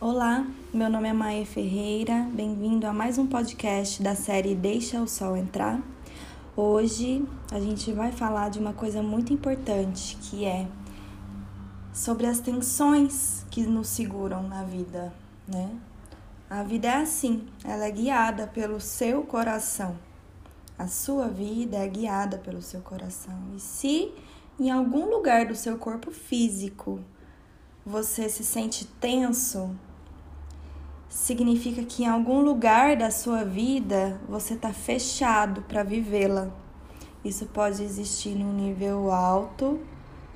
Olá, meu nome é Maia Ferreira, bem-vindo a mais um podcast da série Deixa o Sol Entrar. Hoje a gente vai falar de uma coisa muito importante que é sobre as tensões que nos seguram na vida, né? A vida é assim, ela é guiada pelo seu coração. A sua vida é guiada pelo seu coração. E se em algum lugar do seu corpo físico você se sente tenso, significa que em algum lugar da sua vida você está fechado para vivê-la. Isso pode existir num nível alto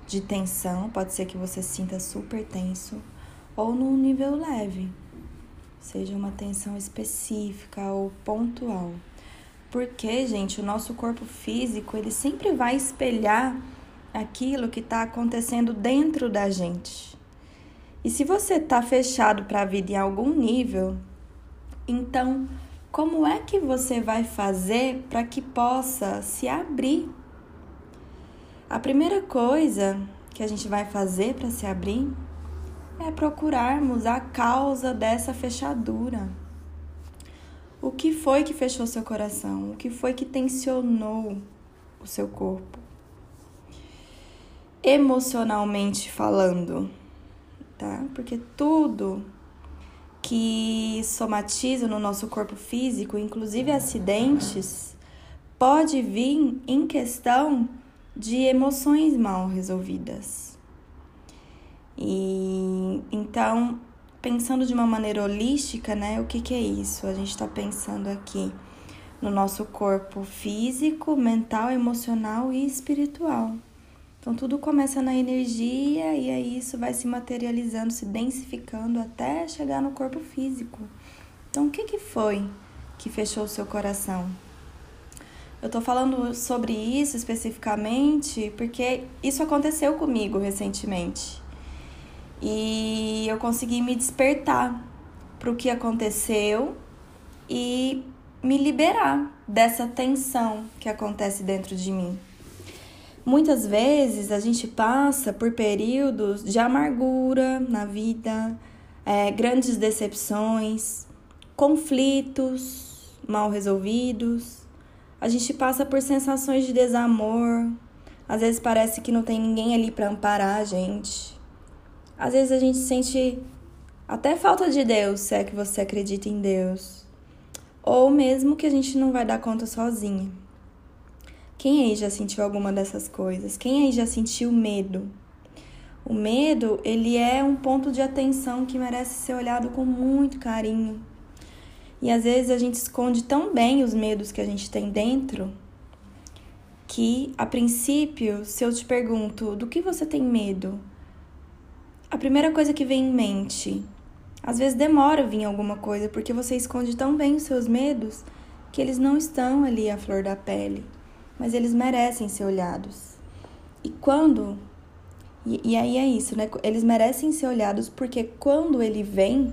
de tensão, pode ser que você sinta super tenso, ou num nível leve, seja uma tensão específica ou pontual. Porque, gente, o nosso corpo físico ele sempre vai espelhar aquilo que está acontecendo dentro da gente. E se você está fechado para a vida em algum nível, então como é que você vai fazer para que possa se abrir? A primeira coisa que a gente vai fazer para se abrir é procurarmos a causa dessa fechadura. O que foi que fechou seu coração? O que foi que tensionou o seu corpo? Emocionalmente falando tá? Porque tudo que somatiza no nosso corpo físico, inclusive acidentes, pode vir em questão de emoções mal resolvidas. E então, pensando de uma maneira holística, né? O que, que é isso? A gente está pensando aqui no nosso corpo físico, mental, emocional e espiritual. Então tudo começa na energia e aí isso vai se materializando, se densificando até chegar no corpo físico. Então o que, que foi que fechou o seu coração? Eu tô falando sobre isso especificamente porque isso aconteceu comigo recentemente. E eu consegui me despertar para o que aconteceu e me liberar dessa tensão que acontece dentro de mim. Muitas vezes a gente passa por períodos de amargura na vida, é, grandes decepções, conflitos mal resolvidos. A gente passa por sensações de desamor. Às vezes parece que não tem ninguém ali para amparar a gente. Às vezes a gente sente até falta de Deus, se é que você acredita em Deus. Ou mesmo que a gente não vai dar conta sozinha. Quem aí já sentiu alguma dessas coisas? Quem aí já sentiu medo? O medo, ele é um ponto de atenção que merece ser olhado com muito carinho. E às vezes a gente esconde tão bem os medos que a gente tem dentro que, a princípio, se eu te pergunto do que você tem medo, a primeira coisa que vem em mente, às vezes demora vir alguma coisa porque você esconde tão bem os seus medos que eles não estão ali à flor da pele mas eles merecem ser olhados. E quando. E, e aí é isso, né? Eles merecem ser olhados porque quando ele vem,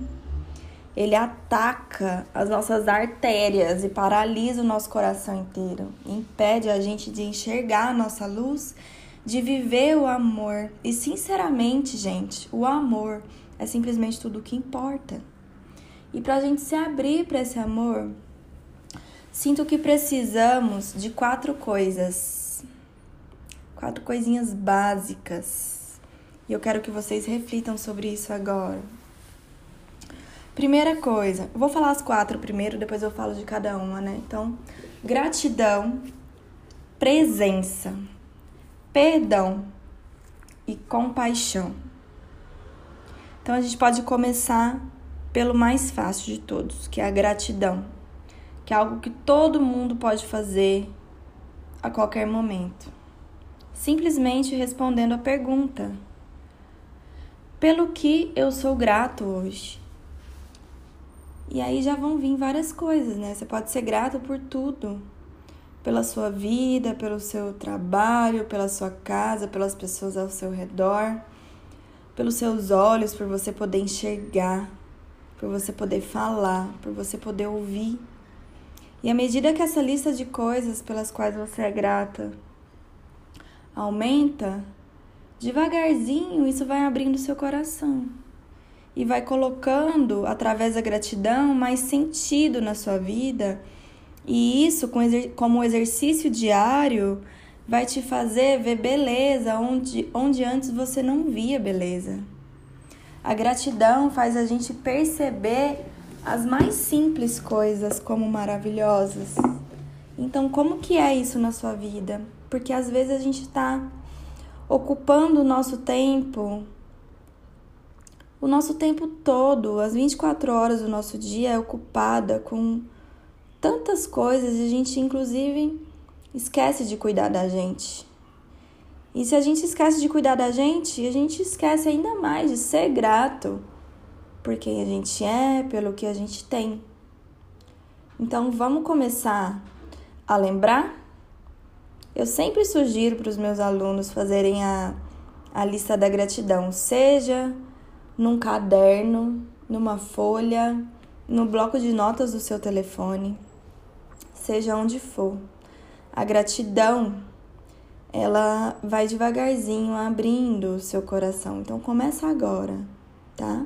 ele ataca as nossas artérias e paralisa o nosso coração inteiro, impede a gente de enxergar a nossa luz, de viver o amor. E sinceramente, gente, o amor é simplesmente tudo o que importa. E para a gente se abrir para esse amor, Sinto que precisamos de quatro coisas. Quatro coisinhas básicas. E eu quero que vocês reflitam sobre isso agora. Primeira coisa, vou falar as quatro primeiro, depois eu falo de cada uma, né? Então, gratidão, presença, perdão e compaixão. Então a gente pode começar pelo mais fácil de todos, que é a gratidão que é algo que todo mundo pode fazer a qualquer momento. Simplesmente respondendo a pergunta: pelo que eu sou grato hoje? E aí já vão vir várias coisas, né? Você pode ser grato por tudo. Pela sua vida, pelo seu trabalho, pela sua casa, pelas pessoas ao seu redor, pelos seus olhos, por você poder enxergar, por você poder falar, por você poder ouvir. E à medida que essa lista de coisas pelas quais você é grata aumenta, devagarzinho isso vai abrindo seu coração. e vai colocando, através da gratidão, mais sentido na sua vida. E isso, como exercício diário, vai te fazer ver beleza onde, onde antes você não via beleza. A gratidão faz a gente perceber as mais simples coisas como maravilhosas. Então, como que é isso na sua vida? Porque às vezes a gente está ocupando o nosso tempo, o nosso tempo todo, as 24 horas do nosso dia é ocupada com tantas coisas e a gente, inclusive, esquece de cuidar da gente. E se a gente esquece de cuidar da gente, a gente esquece ainda mais de ser grato por quem a gente é, pelo que a gente tem. Então vamos começar a lembrar? Eu sempre sugiro para os meus alunos fazerem a, a lista da gratidão, seja num caderno, numa folha, no bloco de notas do seu telefone, seja onde for. A gratidão ela vai devagarzinho abrindo o seu coração. Então começa agora, tá?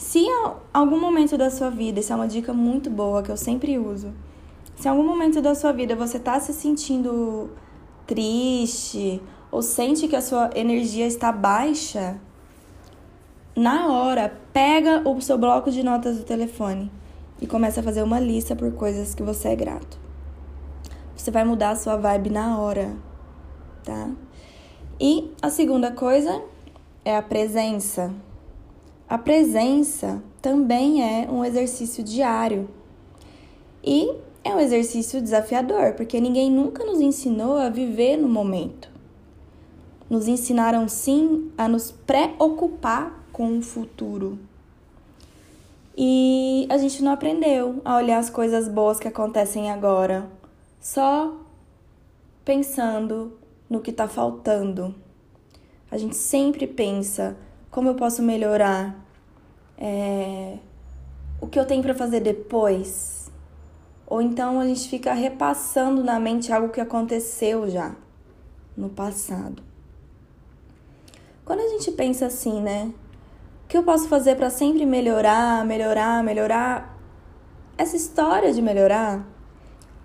Se algum momento da sua vida, isso é uma dica muito boa que eu sempre uso. Se algum momento da sua vida você está se sentindo triste ou sente que a sua energia está baixa, na hora, pega o seu bloco de notas do telefone e começa a fazer uma lista por coisas que você é grato. Você vai mudar a sua vibe na hora tá? E a segunda coisa é a presença. A presença também é um exercício diário. E é um exercício desafiador, porque ninguém nunca nos ensinou a viver no momento. Nos ensinaram sim a nos preocupar com o futuro. E a gente não aprendeu a olhar as coisas boas que acontecem agora, só pensando no que está faltando. A gente sempre pensa como eu posso melhorar, é, o que eu tenho para fazer depois. Ou então a gente fica repassando na mente algo que aconteceu já no passado. Quando a gente pensa assim, né? O que eu posso fazer para sempre melhorar, melhorar, melhorar? Essa história de melhorar,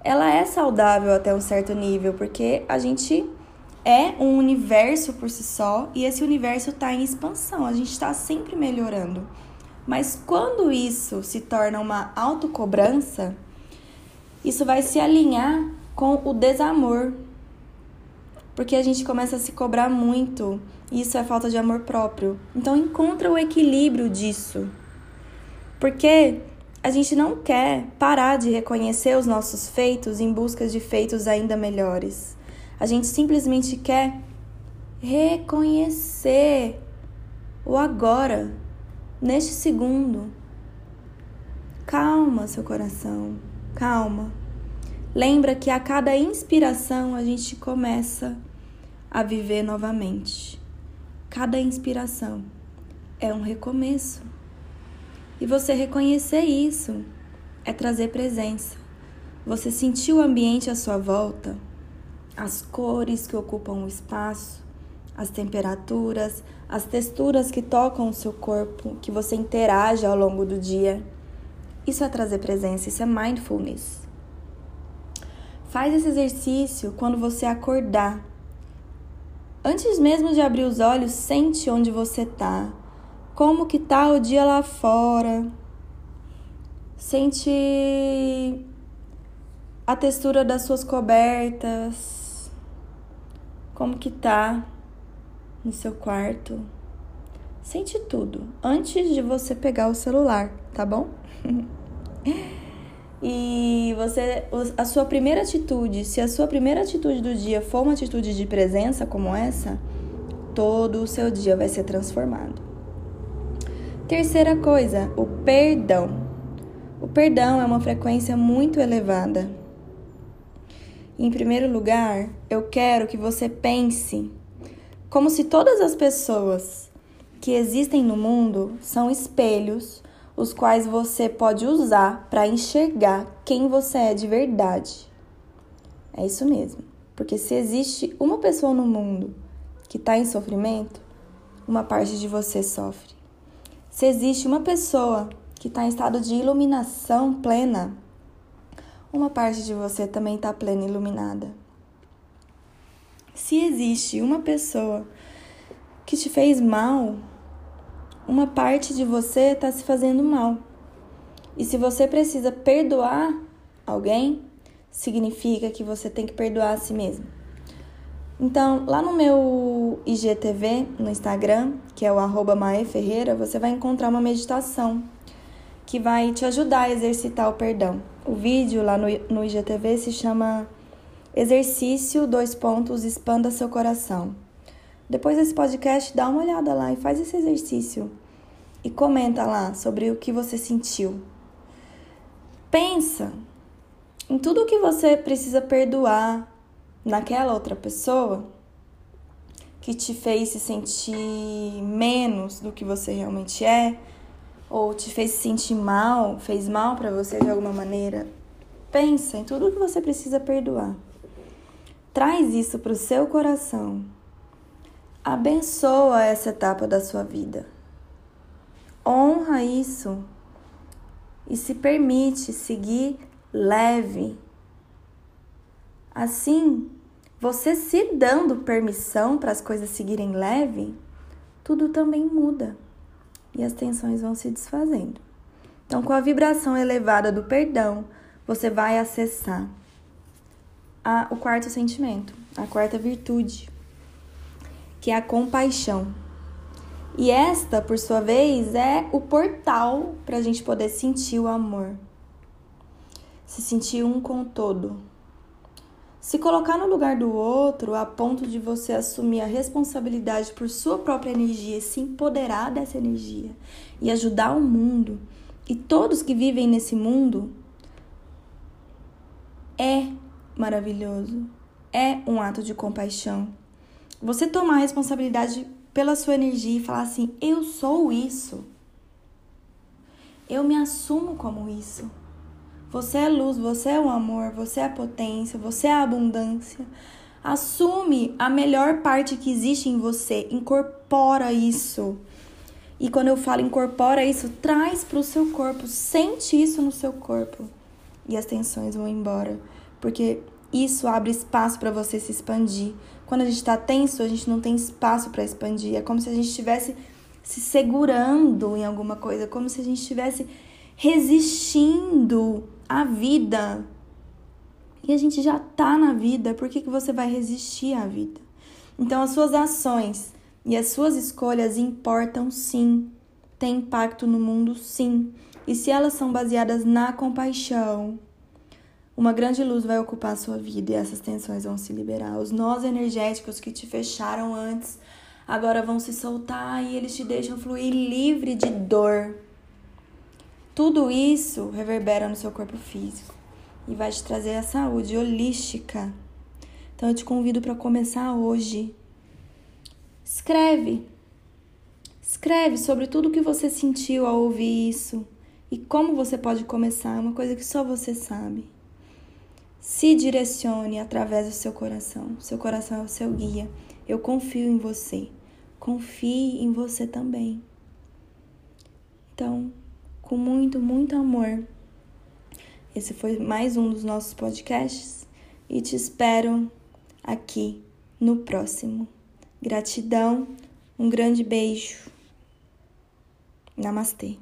ela é saudável até um certo nível, porque a gente é um universo por si só e esse universo está em expansão, a gente está sempre melhorando. Mas quando isso se torna uma autocobrança, isso vai se alinhar com o desamor. Porque a gente começa a se cobrar muito, e isso é falta de amor próprio. Então encontra o equilíbrio disso. Porque a gente não quer parar de reconhecer os nossos feitos em busca de feitos ainda melhores. A gente simplesmente quer reconhecer o agora, neste segundo. Calma, seu coração, calma. Lembra que a cada inspiração a gente começa a viver novamente. Cada inspiração é um recomeço. E você reconhecer isso é trazer presença. Você sentir o ambiente à sua volta as cores que ocupam o espaço, as temperaturas, as texturas que tocam o seu corpo, que você interage ao longo do dia. Isso é trazer presença, isso é mindfulness. Faz esse exercício quando você acordar. Antes mesmo de abrir os olhos, sente onde você está. Como que tá o dia lá fora? Sente a textura das suas cobertas como que tá no seu quarto. Sente tudo antes de você pegar o celular, tá bom? e você a sua primeira atitude, se a sua primeira atitude do dia for uma atitude de presença como essa, todo o seu dia vai ser transformado. Terceira coisa, o perdão. O perdão é uma frequência muito elevada em primeiro lugar, eu quero que você pense como se todas as pessoas que existem no mundo são espelhos, os quais você pode usar para enxergar quem você é de verdade. É isso mesmo. Porque se existe uma pessoa no mundo que está em sofrimento, uma parte de você sofre. Se existe uma pessoa que está em estado de iluminação plena, uma parte de você também está plena e iluminada. Se existe uma pessoa que te fez mal, uma parte de você está se fazendo mal. E se você precisa perdoar alguém, significa que você tem que perdoar a si mesmo. Então, lá no meu IGTV, no Instagram, que é o arroba Ferreira, você vai encontrar uma meditação que vai te ajudar a exercitar o perdão. O vídeo lá no, no IGTV se chama Exercício, dois pontos, expanda seu coração. Depois desse podcast, dá uma olhada lá e faz esse exercício. E comenta lá sobre o que você sentiu. Pensa em tudo o que você precisa perdoar naquela outra pessoa que te fez se sentir menos do que você realmente é, ou te fez se sentir mal, fez mal para você de alguma maneira, pensa em tudo que você precisa perdoar. Traz isso para o seu coração. Abençoa essa etapa da sua vida. Honra isso e se permite seguir leve. Assim, você se dando permissão para as coisas seguirem leve, tudo também muda e as tensões vão se desfazendo. Então, com a vibração elevada do perdão, você vai acessar a, o quarto sentimento, a quarta virtude, que é a compaixão. E esta, por sua vez, é o portal para a gente poder sentir o amor, se sentir um com o todo se colocar no lugar do outro a ponto de você assumir a responsabilidade por sua própria energia, se empoderar dessa energia e ajudar o mundo e todos que vivem nesse mundo é maravilhoso. É um ato de compaixão. Você tomar a responsabilidade pela sua energia e falar assim: eu sou isso. Eu me assumo como isso. Você é luz, você é o amor, você é a potência, você é a abundância. Assume a melhor parte que existe em você, incorpora isso. E quando eu falo incorpora isso, traz para o seu corpo, sente isso no seu corpo. E as tensões vão embora, porque isso abre espaço para você se expandir. Quando a gente está tenso, a gente não tem espaço para expandir. É como se a gente estivesse se segurando em alguma coisa, como se a gente estivesse resistindo à vida. E a gente já tá na vida, por que, que você vai resistir à vida? Então, as suas ações e as suas escolhas importam sim, têm impacto no mundo sim. E se elas são baseadas na compaixão, uma grande luz vai ocupar a sua vida e essas tensões vão se liberar. Os nós energéticos que te fecharam antes agora vão se soltar e eles te deixam fluir livre de dor. Tudo isso reverbera no seu corpo físico e vai te trazer a saúde holística. Então eu te convido para começar hoje. Escreve. Escreve sobre tudo que você sentiu ao ouvir isso e como você pode começar, é uma coisa que só você sabe. Se direcione através do seu coração. Seu coração é o seu guia. Eu confio em você. Confie em você também. Então, com muito, muito amor. Esse foi mais um dos nossos podcasts e te espero aqui no próximo. Gratidão, um grande beijo. Namastê.